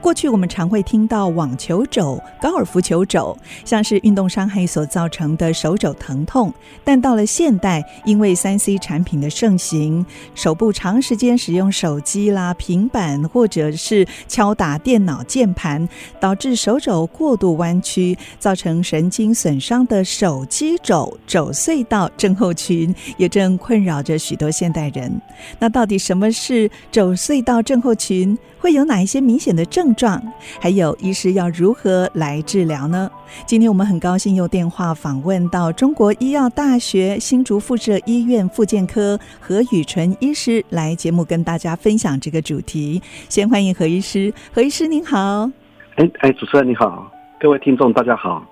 过去我们常会听到网球肘、高尔夫球肘，像是运动伤害所造成的手肘疼痛。但到了现代，因为三 C 产品的盛行，手部长时间使用手机啦、平板，或者是敲打电脑键盘，导致手肘过度弯曲，造成神经损伤的手机肘肘隧道症候群，也正困扰着许多现代人。那到底什么是肘隧道症候群？会有哪一些明显的症状？还有医师要如何来治疗呢？今天我们很高兴用电话访问到中国医药大学新竹附设医院复健科何宇纯医师来节目跟大家分享这个主题。先欢迎何医师，何医师您好。哎哎，主持人你好，各位听众大家好。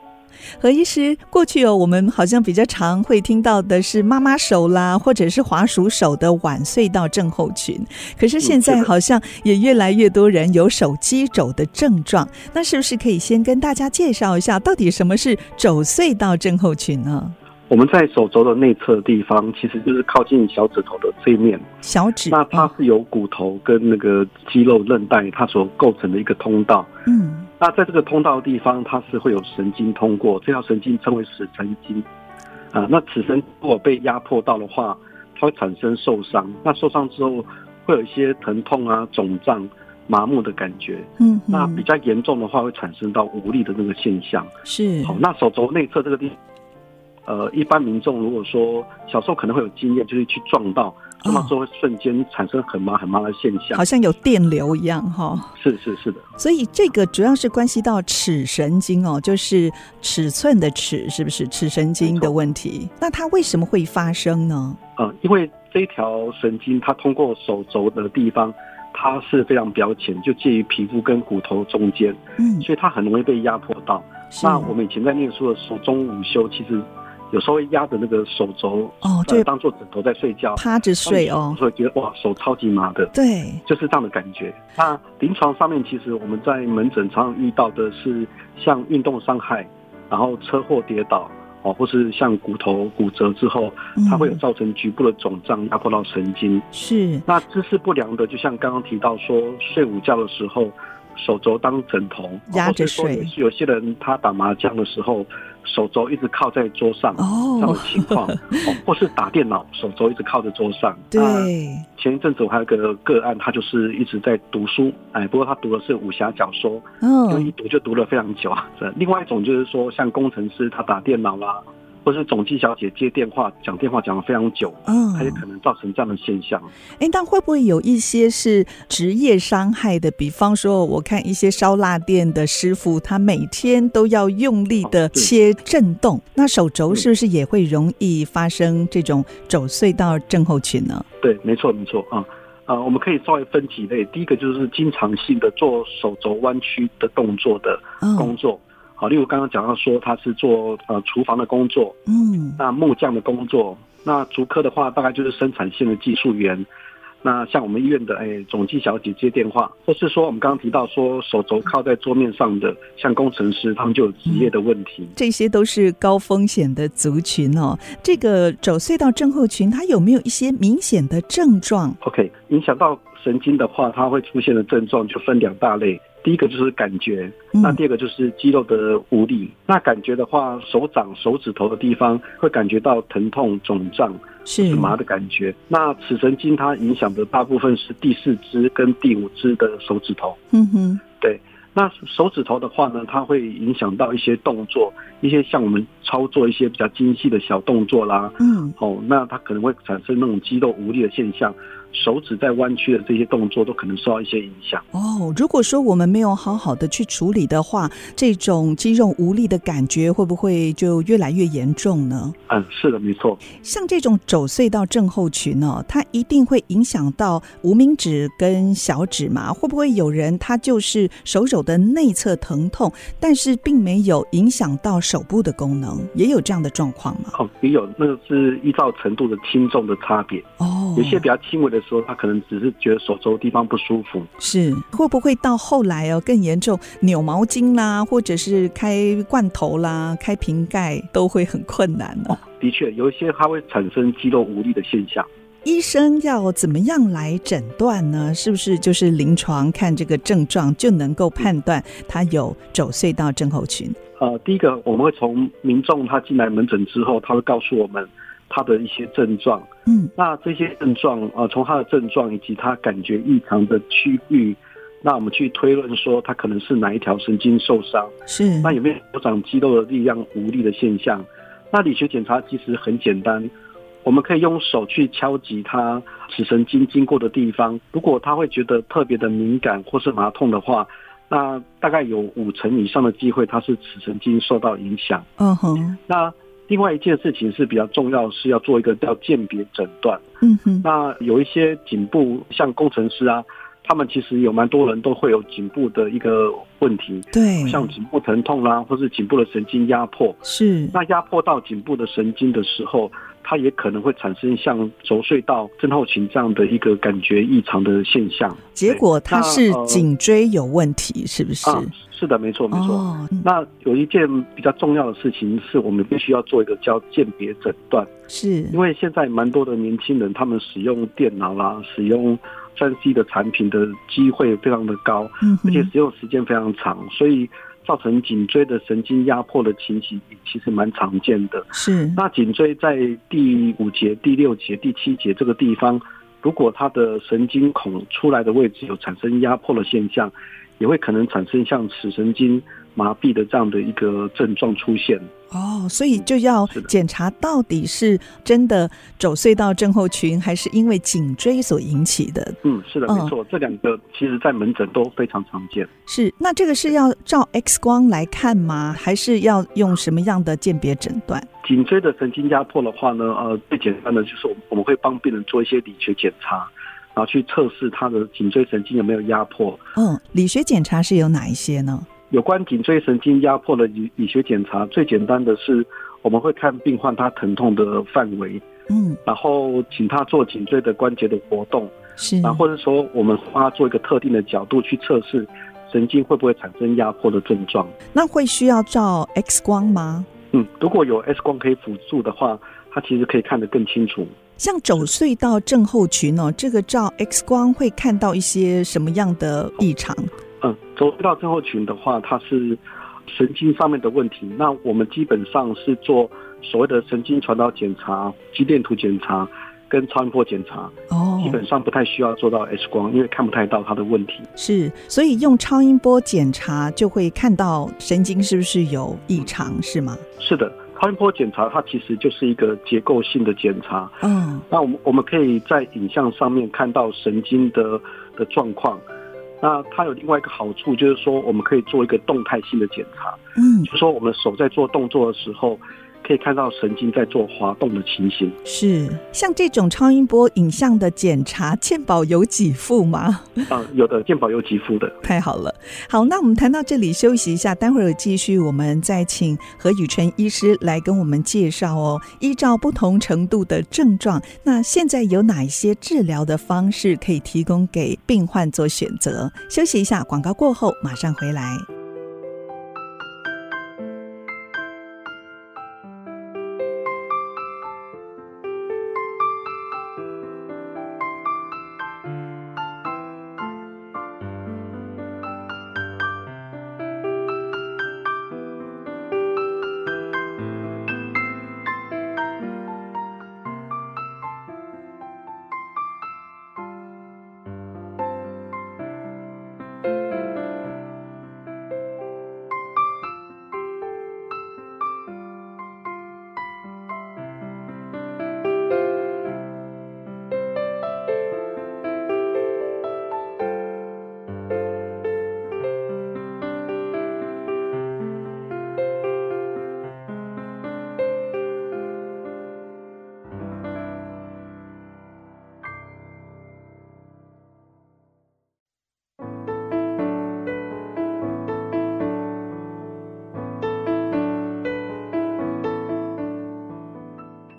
何医师，过去哦，我们好像比较常会听到的是妈妈手啦，或者是滑鼠手的腕隧道症候群。可是现在好像也越来越多人有手机肘的症状。那是不是可以先跟大家介绍一下，到底什么是肘隧道症候群呢？我们在手肘的内侧地方，其实就是靠近小指头的这一面。小指，那它是由骨头跟那个肌肉韧带它所构成的一个通道。嗯。那在这个通道的地方，它是会有神经通过，这条神经称为尺神经。啊，那尺神如果被压迫到的话，它会产生受伤。那受伤之后，会有一些疼痛啊、肿胀、麻木的感觉。嗯，那比较严重的话，会产生到无力的那个现象。是。好，那手肘内侧这个地方，呃，一般民众如果说小时候可能会有经验，就是去撞到。那么就会瞬间产生很麻很麻的现象，好像有电流一样哈。是是是的，所以这个主要是关系到尺神经哦，就是尺寸的尺，是不是尺神经的问题？那它为什么会发生呢？呃，因为这一条神经它通过手肘的地方，它是非常表浅，就介于皮肤跟骨头中间，嗯，所以它很容易被压迫到。那我们以前在念书的时候，中午休其实。有时候会压着那个手肘哦，就当做枕头在睡觉，趴着睡哦，会觉得哇，手超级麻的，对，就是这样的感觉。那临床上面其实我们在门诊常常遇到的是像运动伤害，然后车祸跌倒哦，或是像骨头骨折之后，它会有造成局部的肿胀，压迫到神经。是。那姿势不良的，就像刚刚提到说，睡午觉的时候，手肘当枕头压着睡，有些人他打麻将的时候。手肘一直靠在桌上，哦，这样的情况，或是打电脑，手肘一直靠在桌上。对，前一阵子我还有个个案，他就是一直在读书，哎，不过他读的是武侠小说，嗯，就一读就读了非常久啊。另外一种就是说，像工程师他打电脑啦。或是总机小姐接电话讲电话讲了非常久，嗯，它也可能造成这样的现象。哎、欸，但会不会有一些是职业伤害的？比方说，我看一些烧腊店的师傅，他每天都要用力的切震动，那手肘是不是也会容易发生这种肘隧道症候群呢？对，没错，没错啊啊，我们可以稍微分几类。第一个就是经常性的做手肘弯曲的动作的工作。嗯好，例如刚刚讲到说他是做呃厨房的工作，嗯，那木匠的工作，那竹科的话大概就是生产线的技术员，那像我们医院的哎总机小姐接电话，或是说我们刚刚提到说手肘靠在桌面上的，像工程师他们就有职业的问题，嗯，这些都是高风险的族群哦。这个肘隧道症候群它有没有一些明显的症状？OK，影响到神经的话，它会出现的症状就分两大类。第一个就是感觉，那第二个就是肌肉的无力。嗯、那感觉的话，手掌、手指头的地方会感觉到疼痛、肿胀，是麻的感觉。那尺神经它影响的大部分是第四只跟第五只的手指头。嗯哼，对。那手指头的话呢，它会影响到一些动作，一些像我们操作一些比较精细的小动作啦。嗯，哦，那它可能会产生那种肌肉无力的现象。手指在弯曲的这些动作都可能受到一些影响哦。如果说我们没有好好的去处理的话，这种肌肉无力的感觉会不会就越来越严重呢？嗯，是的，没错。像这种肘隧道症候群呢，它一定会影响到无名指跟小指嘛？会不会有人他就是手肘的内侧疼痛，但是并没有影响到手部的功能，也有这样的状况吗？哦，也有，那个是依照程度的轻重的差别哦。哦，有些比较轻微的时候，他可能只是觉得手肘地方不舒服。是会不会到后来哦更严重，扭毛巾啦，或者是开罐头啦、开瓶盖都会很困难呢？哦，的确，有一些它会产生肌肉无力的现象。医生要怎么样来诊断呢？是不是就是临床看这个症状就能够判断他有肘隧道症候群？呃，第一个我们会从民众他进来门诊之后，他会告诉我们他的一些症状。嗯，那这些症状啊，从他的症状以及他感觉异常的区域，那我们去推论说他可能是哪一条神经受伤。是，那有没有手掌肌肉的力量无力的现象？那理学检查其实很简单。我们可以用手去敲击他尺神经经过的地方，如果他会觉得特别的敏感或是麻痛的话，那大概有五成以上的机会他是尺神经受到影响。嗯哼。那另外一件事情是比较重要，是要做一个叫鉴别诊断。嗯哼。那有一些颈部像工程师啊，他们其实有蛮多人都会有颈部的一个问题。对。像颈部疼痛啦、啊，或是颈部的神经压迫。是。那压迫到颈部的神经的时候。它也可能会产生像轴隧道症候群这样的一个感觉异常的现象。结果它是颈椎有问题，是不是？啊，是的，没错，没错。哦，那有一件比较重要的事情是我们必须要做一个叫鉴别诊断。是，因为现在蛮多的年轻人，他们使用电脑啦，使用三 C 的产品的机会非常的高，嗯，而且使用时间非常长，所以。造成颈椎的神经压迫的情形，其实蛮常见的。是，那颈椎在第五节、第六节、第七节这个地方，如果它的神经孔出来的位置有产生压迫的现象，也会可能产生像尺神经麻痹的这样的一个症状出现。哦，所以就要检查到底是真的走隧道症候群，还是因为颈椎所引起的？嗯，是的，没错，这两个其实在门诊都非常常见。是，那这个是要照 X 光来看吗？还是要用什么样的鉴别诊断？颈椎的神经压迫的话呢，呃，最简单的就是我们会帮病人做一些理学检查，然后去测试他的颈椎神经有没有压迫。嗯，理学检查是有哪一些呢？有关颈椎神经压迫的理理学检查，最简单的是我们会看病患他疼痛的范围，嗯，然后请他做颈椎的关节的活动，是，然后或者说我们帮他做一个特定的角度去测试神经会不会产生压迫的症状。那会需要照 X 光吗？嗯，如果有 X 光可以辅助的话，它其实可以看得更清楚。像肘隧道症候群哦，这个照 X 光会看到一些什么样的异常？嗯，肘隧道症候群的话，它是神经上面的问题。那我们基本上是做所谓的神经传导检查、肌电图检查跟超音波检查。哦，基本上不太需要做到 X 光，因为看不太到它的问题。是，所以用超音波检查就会看到神经是不是有异常，是吗？是的，超音波检查它其实就是一个结构性的检查。嗯，那我们我们可以在影像上面看到神经的的状况。那它有另外一个好处，就是说我们可以做一个动态性的检查，嗯，就是说我们手在做动作的时候，可以看到神经在做滑动的情形。是，像这种超音波影像的检查，健保有给付吗？啊、嗯，有的，健保有给付的。太好了，好，那我们谈到这里休息一下，待会儿继续，我们再请何宇辰医师来跟我们介绍哦。依照不同程度的症状，那现在有哪一些治疗的方式可以提供给病患做选择？休息一下，广告过后马上回来。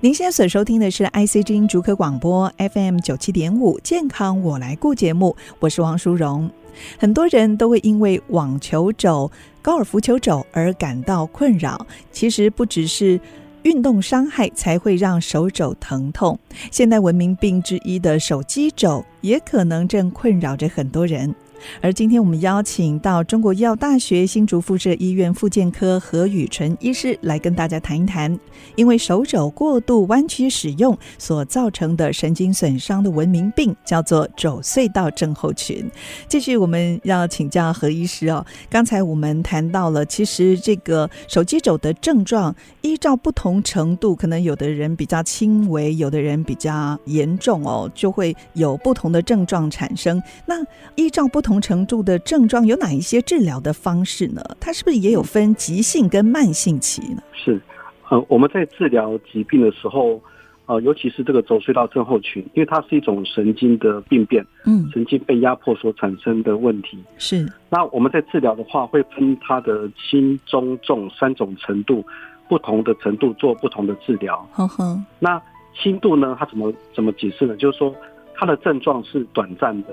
您现在所收听的是 IC 之音竹科广播 FM 九七点五健康我来顾节目，我是王淑荣。很多人都会因为网球肘、高尔夫球肘而感到困扰，其实不只是运动伤害才会让手肘疼痛，现代文明病之一的手机肘也可能正困扰着很多人。而今天我们邀请到中国医药大学新竹附设医院复健科何宇纯医师来跟大家谈一谈，因为手肘过度弯曲使用所造成的神经损伤的文明病，叫做肘隧道症候群。继续，我们要请教何医师哦。刚才我们谈到了，其实这个手机肘的症状依照不同程度，可能有的人比较轻微，有的人比较严重哦，就会有不同的症状产生。那依照不同同程度的症状有哪一些治疗的方式呢？它是不是也有分急性跟慢性期呢？是，呃，我们在治疗疾病的时候，呃，尤其是这个轴隧道症候群，因为它是一种神经的病变，嗯，神经被压迫所产生的问题。是，那我们在治疗的话，会分它的轻、中、重三种程度，不同的程度做不同的治疗。呵呵。那轻度呢？它怎么怎么解释呢？就是说，它的症状是短暂的。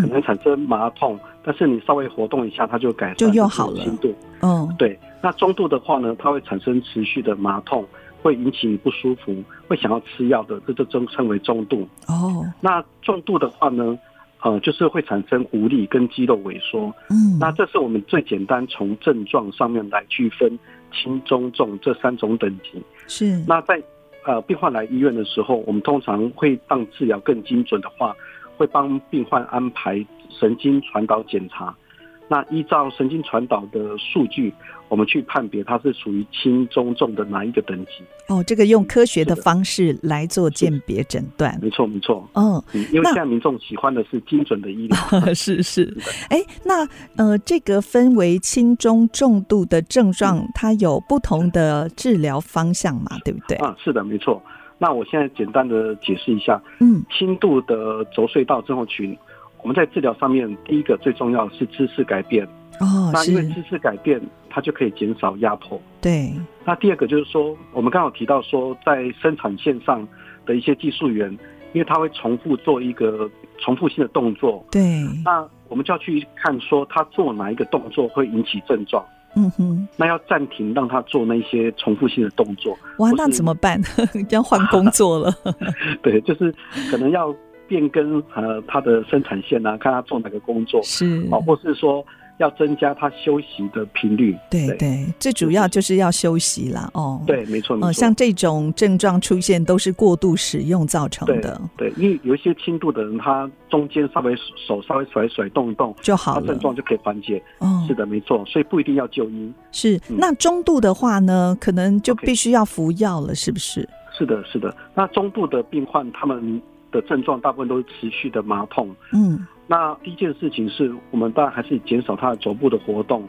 可能产生麻痛，嗯，但是你稍微活动一下，它就改善，就又好了。轻度，嗯，对。那中度的话呢，它会产生持续的麻痛，会引起你不舒服，会想要吃药的，这就称称为中度。哦，那重度的话呢，呃，就是会产生无力跟肌肉萎缩。嗯，那这是我们最简单从症状上面来区分轻、中、重这三种等级。是。那在呃病患来医院的时候，我们通常会让治疗更精准的话。会帮病患安排神经传导检查，那依照神经传导的数据，我们去判别它是属于轻、中、重的哪一个等级。哦，这个用科学的方式来做鉴别诊断，没错没错。嗯，因为现在民众喜欢的是精准的医疗。是是。哎，那呃，这个分为轻、中、重度的症状，嗯，它有不同的治疗方向嘛？对不对？啊，是的，没错。那我现在简单的解释一下，嗯，轻度的轴隧道症候群，我们在治疗上面，第一个最重要是姿势改变，哦，那因为姿势改变，它就可以减少压迫，对。那第二个就是说，我们刚好提到说，在生产线上的一些技术员，因为他会重复做一个重复性的动作，对。那我们就要去看说，他做哪一个动作会引起症状。嗯哼，那要暂停，让他做那些重复性的动作。哇，那怎么办？要换工作了？对，就是可能要变更呃他的生产线啊，看他做哪个工作是，或是说。要增加他休息的频率，对对，对，最主要就是要休息啦。哦，对，没错，没错。像这种症状出现都是过度使用造成的。对，对，因为有一些轻度的人，他中间稍微手稍微甩甩动一动就好了，症状就可以缓解。哦，是的，没错，所以不一定要就医。是，那中度的话呢，可能就必须要服药了，是不是？是的，是的。那中度的病患，他们的症状大部分都是持续的麻痛。嗯。那第一件事情是我们当然还是减少他的肘部的活动。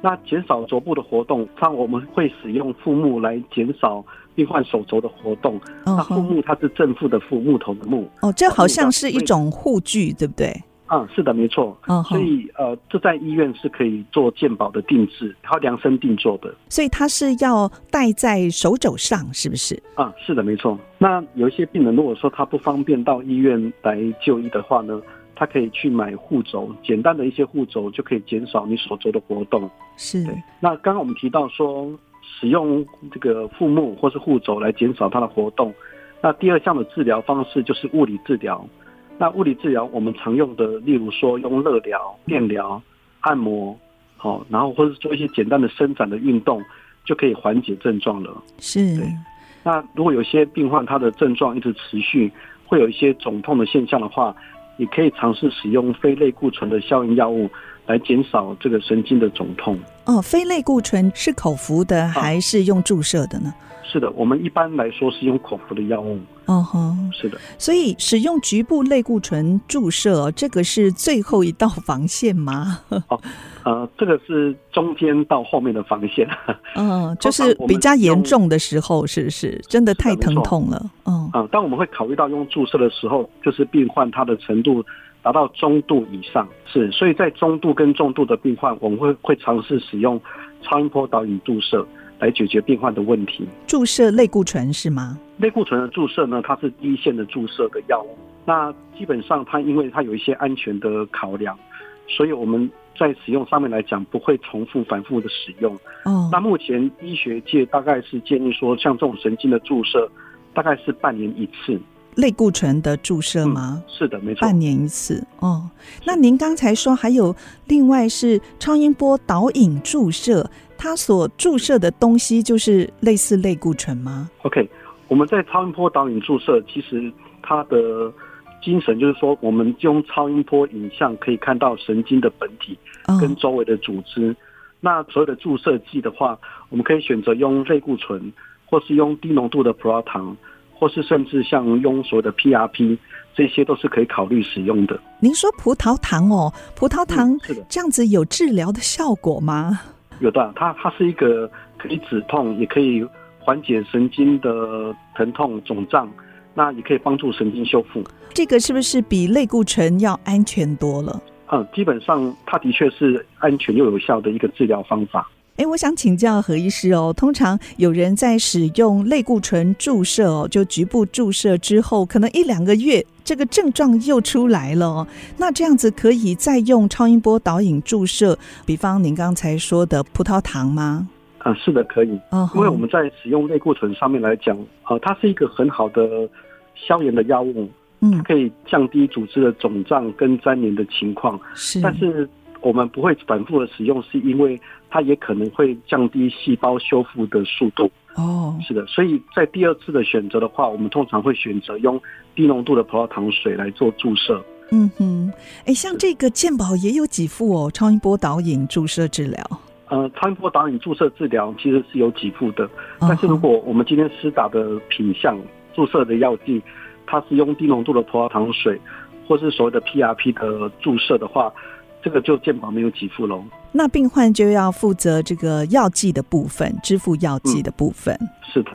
那减少肘部的活动，像我们会使用腹木来减少病患手肘的活动。那腹木它是正负的腹，木头的木。哦，这好像是一种护具，对不对？嗯，是的，没错。嗯，所以呃，这在医院是可以做健保的定制，然后量身定做的。所以它是要戴在手肘上，是不是？啊，是的，没错。那有一些病人如果说他不方便到医院来就医的话呢？他可以去买护肘，简单的一些护肘就可以减少你手肘的活动。是。那刚刚我们提到说，使用这个腹木或是护肘来减少它的活动。那第二项的治疗方式就是物理治疗。那物理治疗我们常用的，例如说用热疗、电疗、按摩，好，然后或者做一些简单的伸展的运动，就可以缓解症状了。是。对。那如果有些病患他的症状一直持续，会有一些肿痛的现象的话。也可以尝试使用非类固醇的消炎药物来减少这个神经的肿痛。哦，非类固醇是口服的还是用注射的呢？啊是的，我们一般来说是用口服的药物。哦吼，是的。所以使用局部类固醇注射，这个是最后一道防线吗？哦，呃，这个是中间到后面的防线。嗯，就是比较严重的时候，是不是？真的太疼痛了。嗯。啊，当我们会考虑到用注射的时候，就是病患他的程度达到中度以上，是。所以在中度跟重度的病患，我们会会尝试使用超音波导引注射。来解决病患的问题。注射类固醇是吗？类固醇的注射呢，它是第一线的注射的药物。那基本上它因为它有一些安全的考量，所以我们在使用上面来讲不会重复反复的使用。哦。那目前医学界大概是建议说，像这种神经的注射，大概是半年一次。类固醇的注射吗？嗯、是的，没错。半年一次。哦。那您刚才说还有另外是超音波导引注射，它所注射的东西就是类似类固醇吗？OK。我们在超音波导引注射，其实它的精神就是说，我们用超音波影像可以看到神经的本体跟周围的组织。Oh. 那所有的注射剂的话，我们可以选择用类固醇，或是用低浓度的葡萄糖，或是甚至像庸所谓的 PRP，这些都是可以考虑使用的。您说葡萄糖哦，葡萄糖是的，这样子有治疗的效果吗？有的，它它是一个可以止痛，也可以。缓解神经的疼痛肿胀，那也可以帮助神经修复。这个是不是比类固醇要安全多了？嗯，基本上它的确是安全又有效的一个治疗方法。哎，我想请教何医师哦，通常有人在使用类固醇注射哦，就局部注射之后，可能一两个月这个症状又出来了哦。那这样子可以再用超音波导引注射，比方您刚才说的葡萄糖吗？啊，是的，可以。因为我们在使用类固醇上面来讲，呃，它是一个很好的消炎的药物，它可以降低组织的肿胀跟粘连的情况。是，但是我们不会反复的使用，是因为它也可能会降低细胞修复的速度。哦，是的，所以在第二次的选择的话，我们通常会选择用低浓度的葡萄糖水来做注射。嗯哼，哎，像这个健保也有几副哦，超音波导引注射治疗。呃，超音波导引注射治疗其实是有几副的，但是如果我们今天施打的品项注射的药剂，它是用低浓度的葡萄糖水，或是所谓的 PRP 的注射的话，这个就健保没有给付喽。那病患就要负责这个药剂的部分，支付药剂的部分。嗯，是的，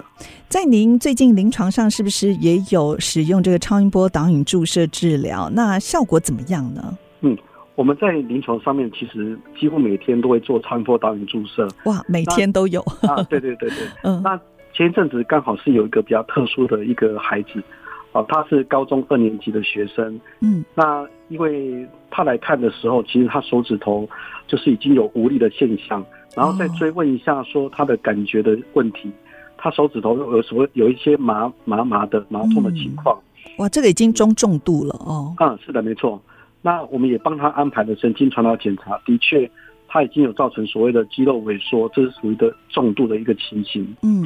在您最近临床上是不是也有使用这个超音波导引注射治疗？那效果怎么样呢？嗯。我们在临床上面其实几乎每天都会做超音波导引注射。哇，每天都有啊？对对对对。嗯。那前一阵子刚好是有一个比较特殊的一个孩子，哦，他是高中二年级的学生。嗯。那因为他来看的时候，其实他手指头就是已经有无力的现象，然后再追问一下说他的感觉的问题，他手指头有什么有一些麻麻麻的麻痛的情况。哇，这个已经中重度了哦。嗯，是的，没错。那我们也帮他安排了神经传导检查，的确，他已经有造成所谓的肌肉萎缩，这是属于的重度的一个情形。嗯，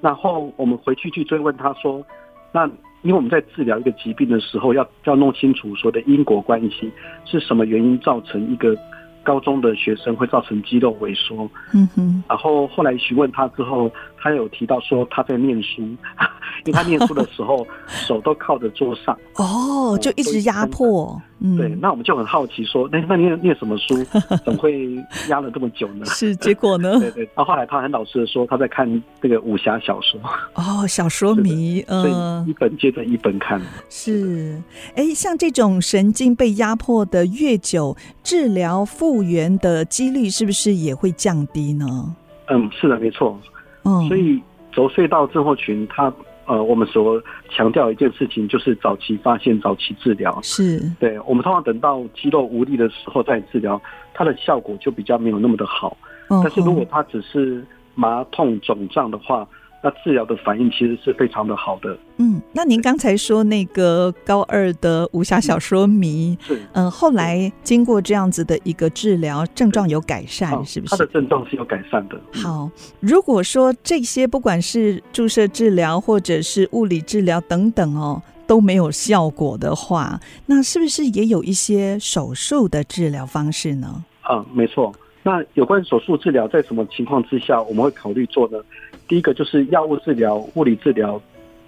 然后我们回去去追问他说，那因为我们在治疗一个疾病的时候，要要弄清楚所谓的因果关系，是什么原因造成一个高中的学生会造成肌肉萎缩。嗯哼，然后后来询问他之后，他有提到说他在念书。因为他念书的时候，手都靠着桌上哦，就一直压迫。嗯，对，那我们就很好奇说，那那念念什么书，怎么会压了这么久呢？是结果呢？对对。然后后来他很老实的说，他在看这个武侠小说。哦，小说迷，嗯，一本接着一本看。是，哎，像这种神经被压迫的越久，治疗复原的几率是不是也会降低呢？嗯，是的，没错。嗯，所以轴隧道症候群它。呃，我们所强调一件事情就是早期发现、早期治疗。是，对，我们通常等到肌肉无力的时候再治疗，它的效果就比较没有那么的好。哦。但是如果它只是麻痛肿胀的话，那治疗的反应其实是非常的好的。嗯，那您刚才说那个高二的武侠小说迷，是嗯、呃，后来经过这样子的一个治疗，症状有改善，是不是？他的症状是有改善的。好，如果说这些不管是注射治疗或者是物理治疗等等哦，都没有效果的话，那是不是也有一些手术的治疗方式呢？嗯，没错。那有关手术治疗，在什么情况之下我们会考虑做呢？第一个就是药物治疗、物理治疗、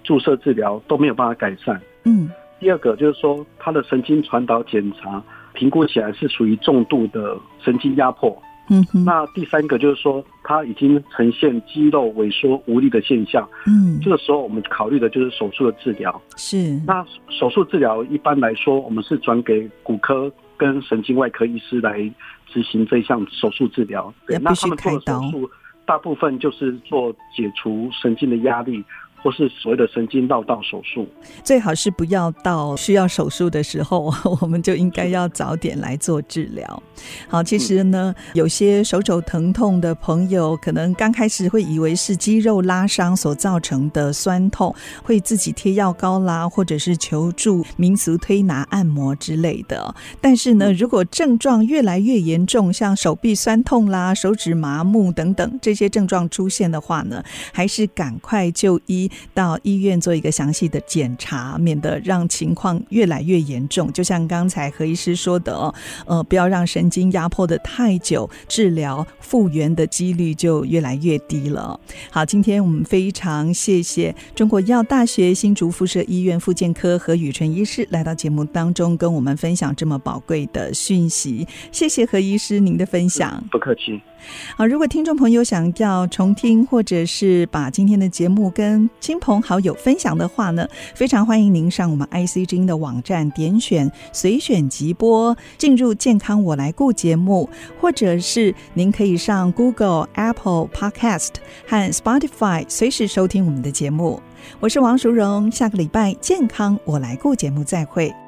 注射治疗都没有办法改善。嗯。第二个就是说，他的神经传导检查评估起来是属于重度的神经压迫。嗯。那第三个就是说，他已经呈现肌肉萎缩无力的现象。嗯。这个时候我们考虑的就是手术的治疗。是。那手术治疗一般来说，我们是转给骨科跟神经外科医师来执行这项手术治疗。对。那他们做的手术。大部分就是做解除神经的压力。或是所谓的神经绕道手术，最好是不要到需要手术的时候，我们就应该要早点来做治疗。好，其实呢，有些手肘疼痛的朋友，可能刚开始会以为是肌肉拉伤所造成的酸痛，会自己贴药膏啦，或者是求助民俗推拿按摩之类的。但是呢，如果症状越来越严重，像手臂酸痛啦、手指麻木等等这些症状出现的话呢，还是赶快就医。到医院做一个详细的检查，免得让情况越来越严重。就像刚才何医师说的哦，呃，不要让神经压迫得太久，治疗复原的几率就越来越低了。好，今天我们非常谢谢中国医药大学新竹附设医院复健科何宇纯医师来到节目当中，跟我们分享这么宝贵的讯息。谢谢何医师您的分享，不客气。好，如果听众朋友想要重听，或者是把今天的节目跟亲朋好友分享的话呢，非常欢迎您上我们 IC 之音的网站，点选随选即播，进入健康我来顾节目，或者是您可以上 Google、Apple Podcast 和 Spotify 随时收听我们的节目。我是王淑荣，下个礼拜健康我来顾节目再会。